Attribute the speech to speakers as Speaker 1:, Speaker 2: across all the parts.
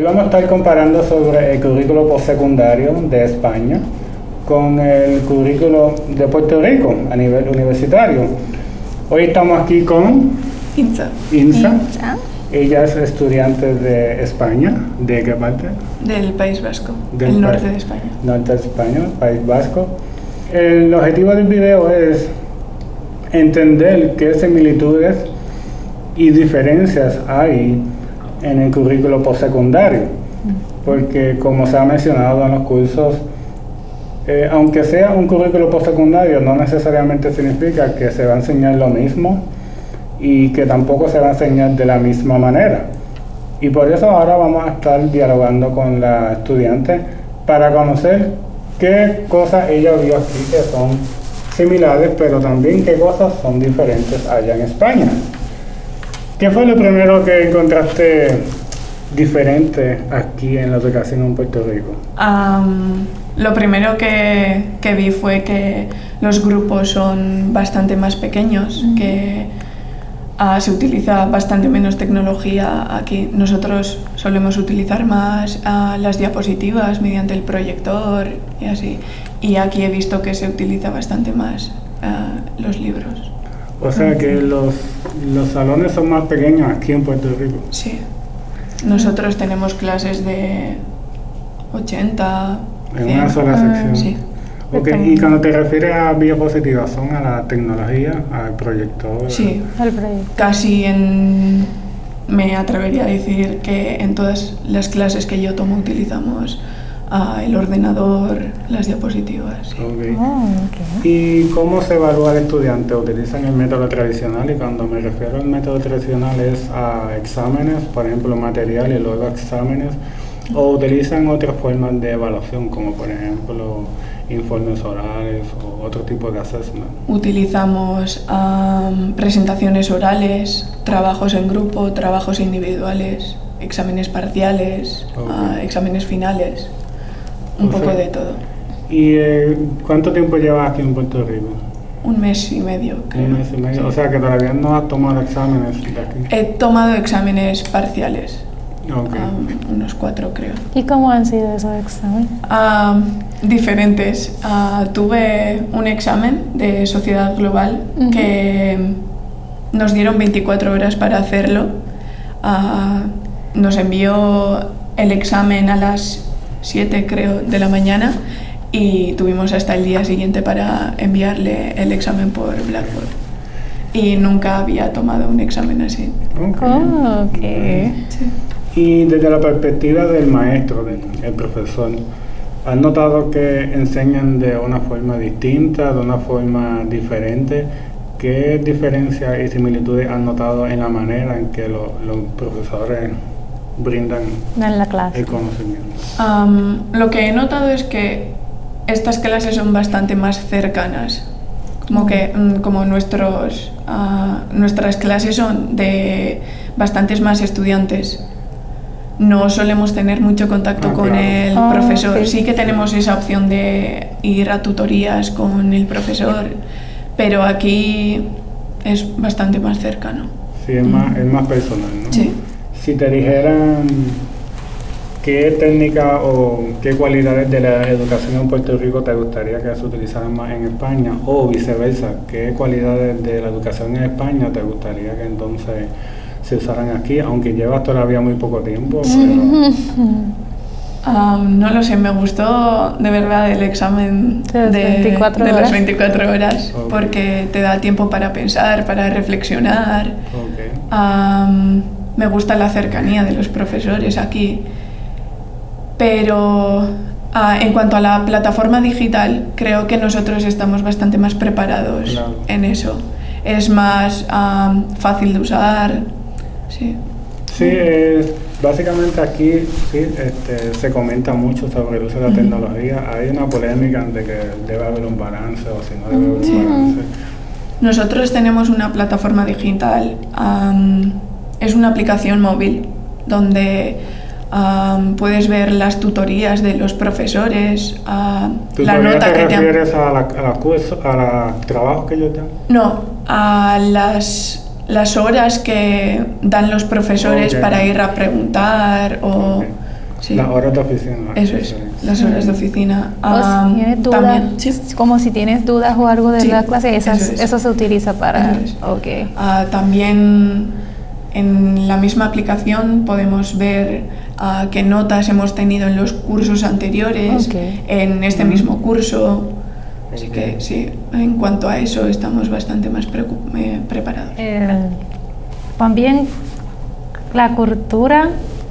Speaker 1: Hoy vamos a estar comparando sobre el currículo postsecundario de España con el currículo de Puerto Rico a nivel universitario. Hoy estamos aquí con
Speaker 2: Inza.
Speaker 1: Insa. Ella es estudiante de España. ¿De qué parte?
Speaker 2: Del País Vasco,
Speaker 1: Del
Speaker 2: el norte de España.
Speaker 1: Norte de España, País Vasco. El objetivo del video es entender qué similitudes y diferencias hay en el currículo postsecundario. Porque como se ha mencionado en los cursos, eh, aunque sea un currículo postsecundario, no necesariamente significa que se va a enseñar lo mismo y que tampoco se va a enseñar de la misma manera. Y por eso ahora vamos a estar dialogando con la estudiante para conocer qué cosas ella vio aquí que son similares, pero también qué cosas son diferentes allá en España. ¿Qué fue lo primero que encontraste diferente aquí en la educación en Puerto Rico?
Speaker 2: Am, lo primero que, que vi fue que los grupos son bastante más pequeños, que ah, se utiliza bastante menos tecnología aquí. Nosotros solemos utilizar más ah, las diapositivas mediante el proyector y así. Y aquí he visto que se utiliza bastante más ah, los libros.
Speaker 1: O sea que los, los salones son más pequeños aquí en Puerto Rico.
Speaker 2: Sí. Nosotros tenemos clases de 80,
Speaker 1: En
Speaker 2: 100.
Speaker 1: una sola sección.
Speaker 2: Sí.
Speaker 1: Ok, y cuando te refieres a diapositivas, ¿son a la tecnología, al proyector?
Speaker 2: Sí,
Speaker 3: El proyecto.
Speaker 2: casi en... Me atrevería a decir que en todas las clases que yo tomo utilizamos ah, el ordenador, las diapositivas. sí.
Speaker 1: Ok.
Speaker 3: Oh, ok.
Speaker 1: ¿Y cómo se evalúa al estudiante? ¿Utilizan el método tradicional? Y cuando me refiero al método tradicional es a exámenes, por ejemplo, material y luego exámenes, o utilizan otras formas de evaluación, como por ejemplo informes orales o otro tipo de assessment.
Speaker 2: Utilizamos am, presentaciones orales, trabajos en grupo, trabajos individuales, exámenes parciales,
Speaker 1: Ok.
Speaker 2: ah, exámenes finales, un
Speaker 1: O
Speaker 2: poco
Speaker 1: sea-
Speaker 2: de todo.
Speaker 1: ¿Y eh, cuánto tiempo llevas aquí en Puerto Rico?
Speaker 2: Un mes y medio, creo.
Speaker 1: Un mes y medio.
Speaker 2: Sí.
Speaker 1: O sea que todavía no has tomado exámenes de aquí.
Speaker 2: He tomado exámenes parciales,
Speaker 1: Ok.
Speaker 2: am, unos cuatro creo.
Speaker 3: ¿Y cómo han sido esos exámenes?
Speaker 2: Ah, diferentes. Ah, tuve un examen de sociedad global
Speaker 3: Ujú.
Speaker 2: que nos dieron 24 horas para hacerlo. Nos envió el examen a las 7 creo de la mañana y tuvimos hasta el día siguiente para enviarle el examen por Blackboard. Y nunca había tomado un examen así.
Speaker 1: Ok.
Speaker 3: Oh, ok.
Speaker 2: Sí.
Speaker 1: Y desde la perspectiva del maestro, del el profesor, ¿has notado que enseñan de una forma distinta, de una forma diferente? ¿Qué diferencias y similitudes has notado en la manera en que lo- los profesores brindan
Speaker 3: En la clase.
Speaker 1: el conocimiento?
Speaker 2: Am, lo que he notado es que estas clases son bastante más cercanas. Como que mm, como nuestros, ah, nuestras clases son de bastantes más estudiantes. No solemos tener mucho contacto
Speaker 1: Ah,
Speaker 2: con
Speaker 1: claro.
Speaker 2: el
Speaker 3: Ah,
Speaker 2: profesor.
Speaker 3: ok.
Speaker 2: Sí que tenemos esa opción de ir a tutorías con el profesor, pero aquí es bastante más cercano.
Speaker 1: Sí, es más, es más personal, ¿no?
Speaker 2: Sí.
Speaker 1: Si te dijeran qué técnica o qué cualidades de la educación en Puerto Rico te gustaría que se utilizaran más en España o viceversa, qué cualidades de la educación en España te gustaría que entonces se usaran aquí, aunque llevas todavía muy poco tiempo, pero
Speaker 2: Am, no lo sé, me gustó de verdad el examen
Speaker 3: De las 24
Speaker 2: de las
Speaker 3: horas.
Speaker 2: 24 horas,
Speaker 1: Ok.
Speaker 2: porque te da tiempo para pensar, para reflexionar.
Speaker 1: ok.
Speaker 2: Am, me gusta la cercanía de los profesores aquí. Pero ah, en cuanto a la plataforma digital, creo que nosotros estamos bastante más preparados en eso. Es más fácil de usar. Sí.
Speaker 1: Sí, es- básicamente aquí sí, este, se comenta mucho sobre el uso de la tecnología. Hay una polémica de que debe haber un balance o si no debe haber un
Speaker 2: Sí.
Speaker 1: balance.
Speaker 2: Nosotros tenemos una plataforma digital, es una aplicación móvil donde am, puedes ver las tutorías de los profesores, ah, la
Speaker 1: ¿Tutoría
Speaker 2: nota
Speaker 1: te
Speaker 2: que te han...
Speaker 1: refieres a la, a la curso, a la trabajo que yo tengo?
Speaker 2: No, a las las horas que dan los profesores
Speaker 1: Ok.
Speaker 2: para ir a preguntar o...
Speaker 1: Ok.
Speaker 2: sí.
Speaker 1: Las horas de oficina.
Speaker 2: Eso es, las horas de oficina.
Speaker 3: O
Speaker 2: Ah,
Speaker 3: si tienes dudas,
Speaker 2: también, sí.
Speaker 3: como si tienes dudas o algo de
Speaker 2: Sí,
Speaker 3: la clase, esas-
Speaker 2: eso
Speaker 3: eso,
Speaker 2: es.
Speaker 3: se utiliza para...
Speaker 2: Eso es.
Speaker 3: Ok.
Speaker 2: Ah, también en la misma aplicación podemos ver ah, qué notas hemos tenido en los cursos anteriores,
Speaker 3: Ok.
Speaker 2: en este mismo curso. Así que sí, en cuanto a eso estamos bastante más eh, preparados.
Speaker 3: El- también la cultura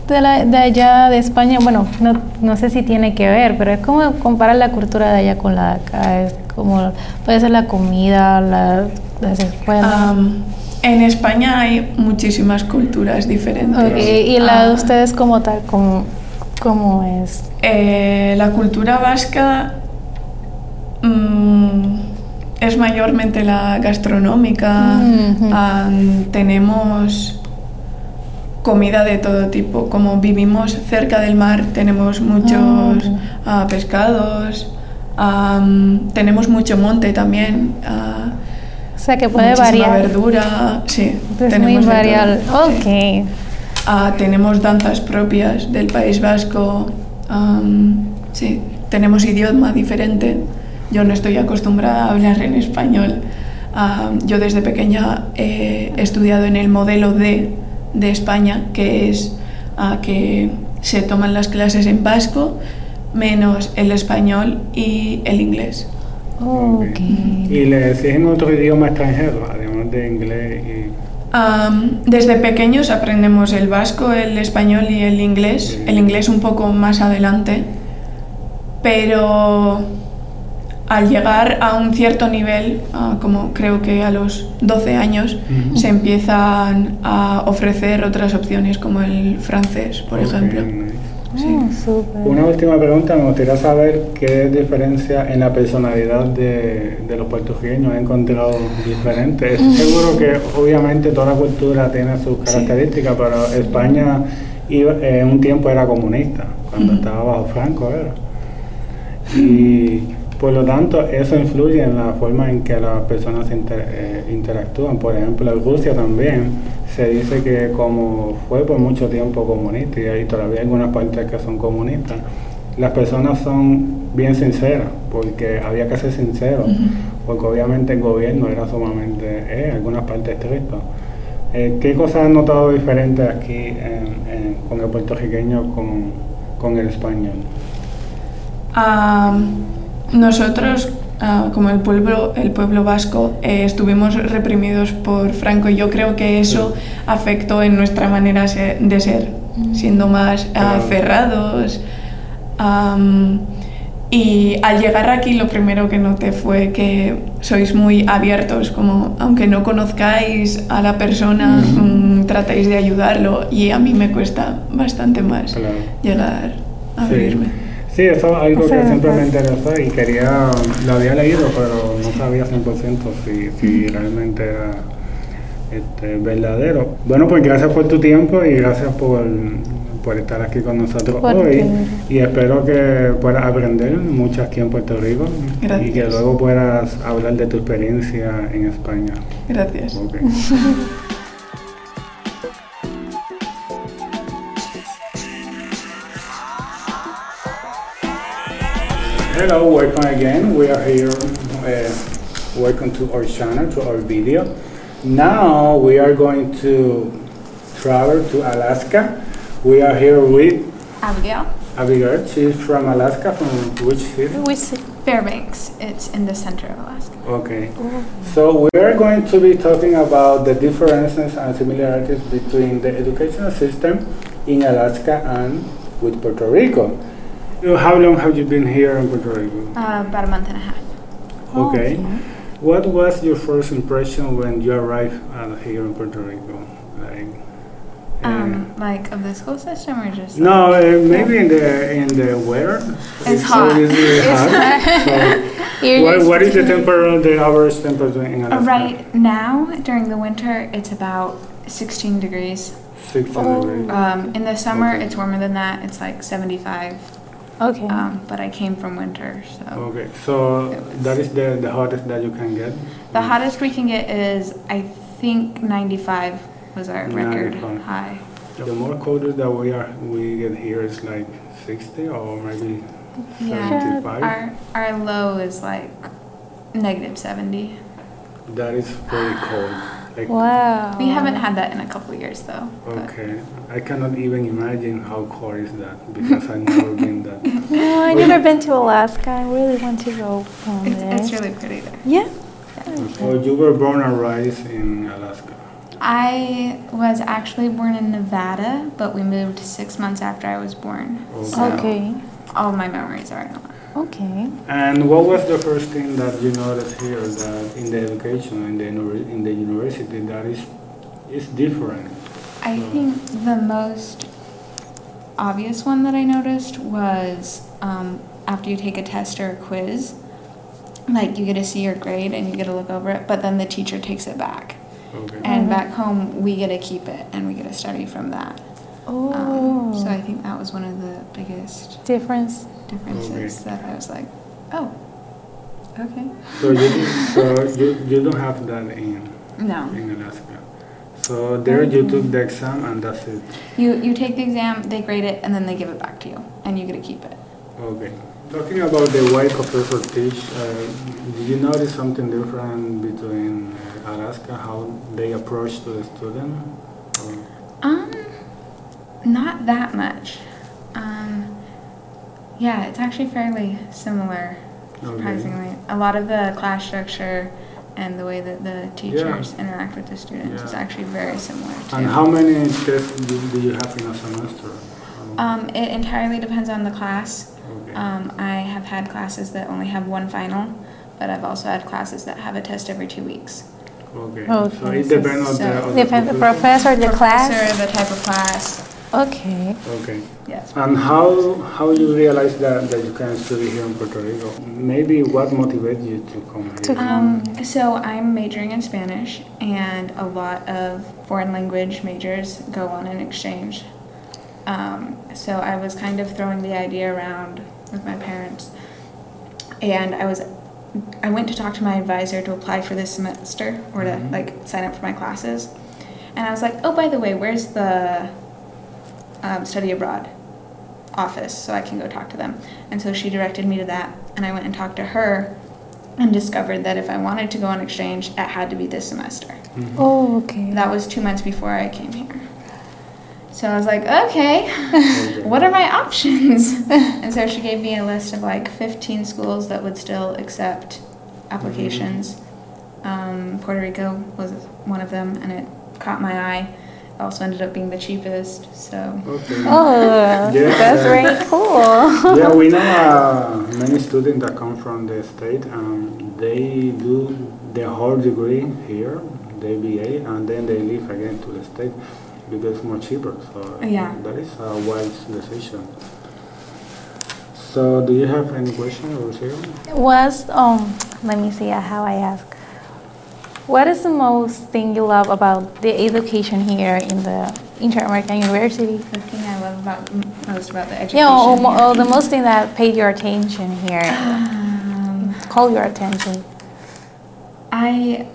Speaker 3: de, la- de allá de España, bueno, no, no sé si tiene que ver, pero es como comparar la cultura de allá con la de acá, es como puede ser la comida, la- las escuelas.
Speaker 2: Am, en España hay muchísimas culturas diferentes.
Speaker 3: Y la de
Speaker 2: Ah,
Speaker 3: ustedes como tal, ¿cómo, cómo es?
Speaker 2: Eh, la cultura vasca mm, es mayormente la gastronómica. Tenemos comida de todo tipo. Como vivimos cerca del mar, tenemos muchos
Speaker 3: ok.
Speaker 2: ah, pescados. tenemos mucho monte también. ah,
Speaker 3: O sea, que puede
Speaker 2: muchísima
Speaker 3: variar.
Speaker 2: verdura. Sí,
Speaker 3: Es muy
Speaker 2: tenemos todo.
Speaker 3: variable.
Speaker 2: Sí.
Speaker 3: Ok.
Speaker 2: Ah, tenemos danzas propias del País Vasco. am, sí, tenemos idioma diferente. Yo no estoy acostumbrada a hablar en español. Am, yo desde pequeña he estudiado en el modelo D de España, que es ah, que se toman las clases en vasco menos el español y el inglés.
Speaker 1: ¿Y le exigen otro idioma extranjero, además de inglés y...?
Speaker 2: Am, desde pequeños aprendemos el vasco, el español y el inglés.
Speaker 1: Sí.
Speaker 2: El inglés un poco más adelante. Pero al llegar a un cierto nivel, como creo que a los 12 años, se empiezan a ofrecer otras opciones como el francés, por ejemplo.
Speaker 1: Nice.
Speaker 3: Oh.
Speaker 1: Una última pregunta, me gustaría saber qué diferencia en la personalidad de, de los puertorriqueños he encontrado diferente. Estoy seguro que obviamente toda cultura tiene sus características, pero España iba- en un tiempo era comunista, cuando estaba bajo Franco era. Y por lo tanto eso influye en la forma en que las personas inter- eh, interactúan. Por ejemplo, en Rusia también se dice que como fue por mucho tiempo comunista y hay todavía algunas partes que son comunistas, las personas son bien sinceras, porque había que ser sincero, porque obviamente el gobierno era sumamente, eh, algunas partes estricto. Eh, ¿Qué cosas has notado diferentes aquí con el puertorriqueño con, con el español?
Speaker 2: Ah, nosotros, ah, como el pueblo, el pueblo vasco, eh, estuvimos reprimidos por Franco y yo creo que eso afectó en nuestra manera de ser, siendo más ah,
Speaker 1: Claro.
Speaker 2: cerrados. Am, y al llegar aquí lo primero que noté fue que sois muy abiertos, como aunque no conozcáis a la persona, mm, tratáis de ayudarlo y a mí me cuesta bastante más
Speaker 1: Claro.
Speaker 2: llegar a abrirme.
Speaker 1: Sí, eso es algo que siempre me
Speaker 3: verdad.
Speaker 1: interesó y quería, lo había leído, pero no sabía 100% si, si realmente era este, verdadero. Bueno, pues gracias por tu tiempo y gracias por, por estar aquí con nosotros
Speaker 3: Por
Speaker 1: hoy. Y espero que puedas aprender mucho aquí en Puerto Rico y
Speaker 2: Gracias.
Speaker 1: que luego puedas hablar de tu experiencia en España.
Speaker 2: Gracias.
Speaker 1: Ok. Hello, welcome again. We are here. Uh, welcome to our channel, to our video. Now we are going to travel to Alaska. We are here with
Speaker 4: Abigail.
Speaker 1: Abigail. She's from Alaska. From which city?
Speaker 3: Which
Speaker 4: Fairbanks. It's in the center of Alaska.
Speaker 1: Okay. So we are going to be talking about the differences and similarities between the educational system in Alaska and with Puerto Rico. You- How long have you been here in Puerto Rico?
Speaker 4: Uh, about a month and a half.
Speaker 1: Okay. What was your first impression when you arrived uh, here in Puerto Rico? Like, uh,
Speaker 4: Um, like of the school system or just?
Speaker 1: no, uh, maybe in the in the weather.
Speaker 4: It's hot.
Speaker 1: It's really
Speaker 4: It's
Speaker 1: hot. So, what, what is the temperature, the average temperature in
Speaker 4: Uh,
Speaker 1: Alaska?
Speaker 4: right now, during the winter, it's about 16 degrees.
Speaker 1: 16
Speaker 3: Oh.
Speaker 1: degrees.
Speaker 4: Um, in the summer,
Speaker 1: Okay.
Speaker 4: it's warmer than that. It's like 75.
Speaker 3: Okay.
Speaker 4: Um, but I came from winter, so
Speaker 1: Okay, so that is the, the hottest that you can get?
Speaker 4: the hottest we can get is I think 95 was our record
Speaker 1: 95.
Speaker 4: high.
Speaker 1: The more colder that we are, we get here is like 60 or maybe
Speaker 4: Yeah,
Speaker 1: 75.
Speaker 4: our our low is like negative 70.
Speaker 1: That is very cold. Like,
Speaker 3: Wow.
Speaker 4: We haven't had that in a couple years though. but
Speaker 1: Okay, I cannot even imagine how cold is that because I've never been that.
Speaker 3: No, I've never been to Alaska. I really want to go one
Speaker 4: It's,
Speaker 3: day.
Speaker 4: it's really pretty there.
Speaker 3: yeah.
Speaker 1: Oh, you were born and raised in Alaska.
Speaker 4: I was actually born in Nevada, but we moved six months after I was born.
Speaker 1: Okay.
Speaker 4: So
Speaker 3: Okay.
Speaker 4: all my memories are in Alaska.
Speaker 3: Okay.
Speaker 1: And what was the first thing that you noticed here that in the education in the in the university that is is different?
Speaker 4: I think the most obvious one that I noticed was um, after you take a test or a quiz, like you get to see your grade and you get to look over it, but then the teacher takes it back.
Speaker 1: Okay.
Speaker 4: And back home, we get to keep it and we get to study from that.
Speaker 3: Oh.
Speaker 4: Um, so I think that was one of the biggest
Speaker 3: difference.
Speaker 4: differences that I was like, oh, okay.
Speaker 1: So you so you, you don't have that in
Speaker 4: No.
Speaker 1: in Alaska. So there you took the exam and that's it.
Speaker 4: You, you take the exam, they grade it, and then they give it back to you, and you get to keep it.
Speaker 1: Okay. Talking about the way professors teach, uh, did you notice something different between uh, Alaska, how they approach to the student? Or-
Speaker 4: Um, not that much. Um, yeah, it's actually fairly similar,
Speaker 1: Okay.
Speaker 4: surprisingly. A lot of the class structure and the way that the teachers interact with the students is actually very similar too.
Speaker 1: And how many tests do, do you have in a semester?
Speaker 4: Um, it entirely depends on the class.
Speaker 1: okay.
Speaker 4: Um, I have had classes that only have one final, but I've also had classes that have a test every two weeks.
Speaker 1: okay.
Speaker 3: Okay,
Speaker 1: So it
Speaker 3: so-
Speaker 1: depends on the,
Speaker 4: so-
Speaker 1: on the
Speaker 3: the
Speaker 1: professor?
Speaker 3: professor, the
Speaker 4: Professor,
Speaker 3: class.
Speaker 4: the type of class.
Speaker 3: Okay.
Speaker 1: Okay.
Speaker 4: Yes.
Speaker 1: And how how you realize that, that you can study here in Puerto Rico? Maybe what motivated you to come here?
Speaker 4: Um, so I'm majoring in Spanish, and a lot of foreign language majors go on an exchange. Um, so I was kind of throwing the idea around with my parents, and I was, I went to talk to my advisor to apply for this semester or to
Speaker 1: Mhm.
Speaker 4: like sign up for my classes, and I was like, oh, by the way, where's the um, study abroad office so I can go talk to them? And so she directed me to that, and I went and talked to her and discovered that if I wanted to go on exchange, it had to be this semester.
Speaker 1: Mhm.
Speaker 3: Oh, okay.
Speaker 4: That was two months before I came here. So I was like, okay,
Speaker 1: Okay.
Speaker 4: what are my options? and so she gave me a list of like 15 schools that would still accept applications. Um, Puerto Rico was one of them, and it caught my eye. It also ended up being the cheapest, so.
Speaker 1: Okay.
Speaker 3: Oh,
Speaker 1: Yeah.
Speaker 3: that's very cool.
Speaker 1: yeah, we know uh, many students that come from the state. and they do their whole degree here, the BA, and then they leave again to the state because it's more cheaper. So
Speaker 4: Yeah.
Speaker 1: that is a wise decision. So, do you have any question, Rocio?
Speaker 3: Was um, let me see uh, how I ask. What is the most thing you love about the education here in the Inter-American University?
Speaker 4: The thing I love about most about the education.
Speaker 3: Yeah, or, the most thing that paid your attention here,
Speaker 4: Um,
Speaker 3: call your attention.
Speaker 4: I,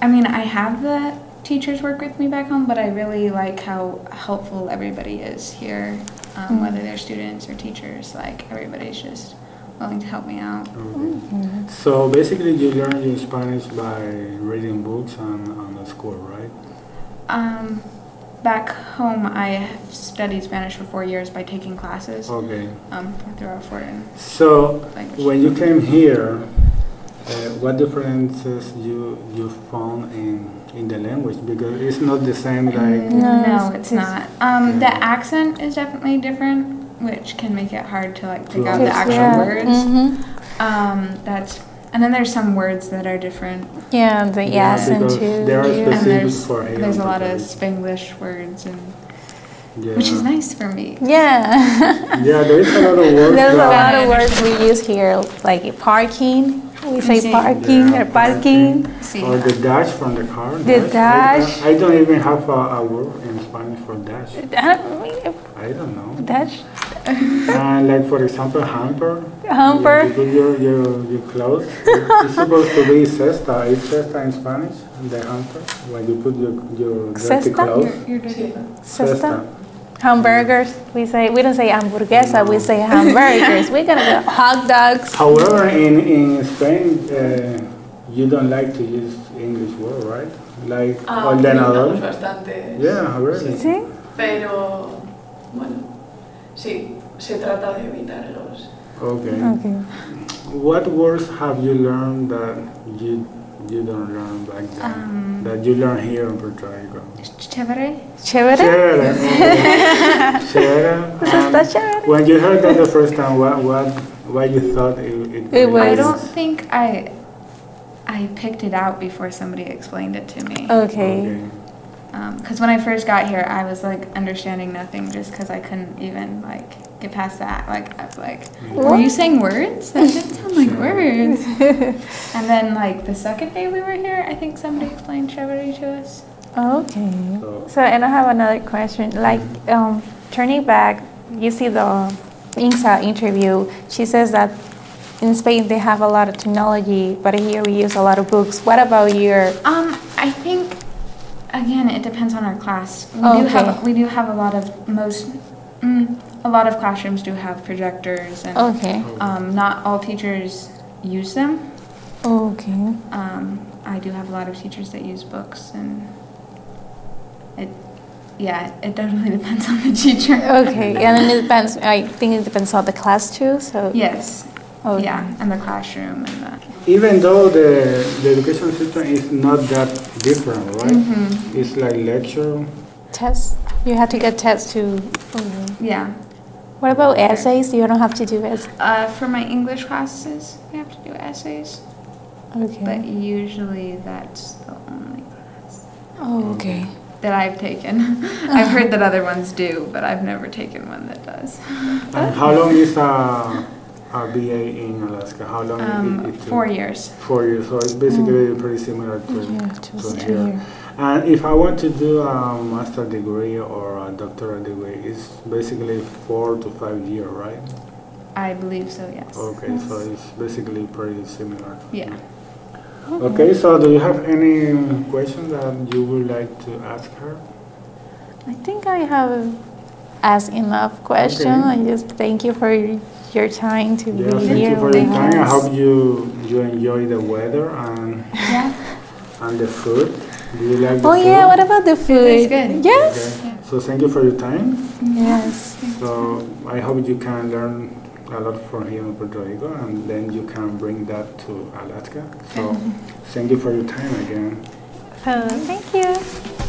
Speaker 4: I mean, I have the teachers work with me back home, but I really like how helpful everybody is here, um, whether they're students or teachers. Like everybody's just willing to help me out.
Speaker 1: Okay. So basically, you learn your Spanish by reading books and on the school, right?
Speaker 4: Um, back home, I studied Spanish for four years by taking classes
Speaker 1: Okay.
Speaker 4: um, through our foreign
Speaker 1: So
Speaker 4: language.
Speaker 1: when you came here, uh, what differences you you found in in the language? Because it's not the same like.
Speaker 4: Mm,
Speaker 3: No,
Speaker 4: no,
Speaker 3: it's-
Speaker 4: it's not. Um, the accent is definitely different, which can make it hard to like pick out the actual
Speaker 3: yeah.
Speaker 4: words.
Speaker 3: hmm
Speaker 4: Um, that's and then there's some words that are different,
Speaker 3: Yeah, the
Speaker 1: Yeah,
Speaker 3: accent
Speaker 1: because
Speaker 3: too.
Speaker 1: they are
Speaker 3: yeah.
Speaker 4: and
Speaker 1: Specific
Speaker 4: there's
Speaker 1: for here
Speaker 4: there's a lot of Spanglish words, and
Speaker 1: Yeah.
Speaker 4: which is nice for me.
Speaker 3: Yeah.
Speaker 1: Yeah, there is a lot of words.
Speaker 3: There's a lot of words we use here, like parking. We say
Speaker 4: Sí.
Speaker 3: parking
Speaker 1: Yeah,
Speaker 3: or parking.
Speaker 4: Sí.
Speaker 1: Or the dash from the car.
Speaker 3: The
Speaker 1: I-
Speaker 3: dash.
Speaker 1: I, I don't even have a, a word in Spanish for dash.
Speaker 3: I don't,
Speaker 1: I don't know.
Speaker 3: that's,
Speaker 1: and like for example, hamper.
Speaker 3: Hamper.
Speaker 1: You put your, your, your clothes. it's supposed to be cesta. Is cesta in Spanish? The hamper. When you put your, your dirty
Speaker 3: Cesta?
Speaker 1: clothes.
Speaker 4: Your dirty
Speaker 3: Cesta? Hamburgers. We say we don't say hamburguesa. We say hamburgers. We're gonna go hot dogs.
Speaker 1: However, in, in Spain, uh, you don't like to use English word, right? Like
Speaker 2: Ah,
Speaker 1: ordenador.
Speaker 2: utilizamos bastante.
Speaker 1: Yeah, really.
Speaker 3: ¿Sí?
Speaker 2: Pero, bueno, sí, se trata de evitarlos.
Speaker 1: Okay.
Speaker 3: Okay.
Speaker 1: What words have you learned that you you don't learn back then?
Speaker 4: Um,
Speaker 1: that you learn here in Puerto Rico?
Speaker 4: Chévere.
Speaker 3: Chévere.
Speaker 1: Chévere. Chévere.
Speaker 3: Eso está
Speaker 1: Um,
Speaker 3: chévere.
Speaker 1: When you heard that the first time, what what what you thought it, it,
Speaker 3: It was-
Speaker 4: I don't think I I picked it out before somebody explained it to me.
Speaker 3: Okay.
Speaker 4: Because when I first got here, I was like understanding nothing just because I couldn't even like get past that. Like I was like, were you saying words? That didn't sound like words. and then like the second day we were here, I think somebody explained chévere to us.
Speaker 3: Okay.
Speaker 1: So-
Speaker 3: So, and I have another question. Like, um, turning back, you see the INSA interview. She says that in Spain they have a lot of technology, but here we use a lot of books. What about your?
Speaker 4: Um, I think again it depends on our class. We do
Speaker 3: Okay.
Speaker 4: have we do have a lot of most mm, a lot of classrooms do have projectors and
Speaker 3: Okay.
Speaker 4: um, not all teachers use them.
Speaker 3: Okay.
Speaker 4: Um, I do have a lot of teachers that use books and it yeah it definitely depends on the teacher.
Speaker 3: Okay. And then it depends. I think it depends on the class too. So.
Speaker 4: Yes.
Speaker 3: Okay.
Speaker 4: Yeah, and the classroom and the
Speaker 1: Even though the, the education system is not that different, right?
Speaker 4: Mm-hmm.
Speaker 1: It's like lecture.
Speaker 3: Tests. You have to get tests to. Okay.
Speaker 4: yeah.
Speaker 3: What about essays? You don't have to do essays.
Speaker 4: Uh, for my English classes, we have to do essays,
Speaker 3: Okay.
Speaker 4: but usually that's the only class.
Speaker 3: oh, okay.
Speaker 4: that I've taken. I've heard that other ones do, but I've never taken one that does.
Speaker 1: And how long is a, a BA in Alaska? How long
Speaker 4: Um,
Speaker 1: it, it
Speaker 4: four years.
Speaker 1: Four years. So it's basically pretty similar to,
Speaker 3: Yeah,
Speaker 1: to
Speaker 3: two
Speaker 1: here.
Speaker 3: years.
Speaker 1: And if I want to do a master degree or a doctoral degree, it's basically four to five years, right?
Speaker 4: I believe so, yes.
Speaker 1: Okay, so it's basically pretty similar.
Speaker 4: Yeah.
Speaker 1: Okay, so do you have any questions that you would like to ask her?
Speaker 3: I think I have asked enough questions.
Speaker 1: Okay.
Speaker 3: I just thank you for your time to
Speaker 1: Yeah,
Speaker 3: be
Speaker 1: thank
Speaker 3: here
Speaker 1: you for your time. I hope you you enjoy the weather and
Speaker 4: Yeah.
Speaker 1: and the food. Do you like the
Speaker 3: Oh
Speaker 1: food?
Speaker 3: yeah, what about the food?
Speaker 4: is good.
Speaker 3: Yes.
Speaker 1: Okay. So thank you for your time.
Speaker 3: Yes.
Speaker 1: So I hope you can learn a lot from here in Puerto Rico and then you can bring that to Alaska. So thank you for your time again.
Speaker 3: So thank you.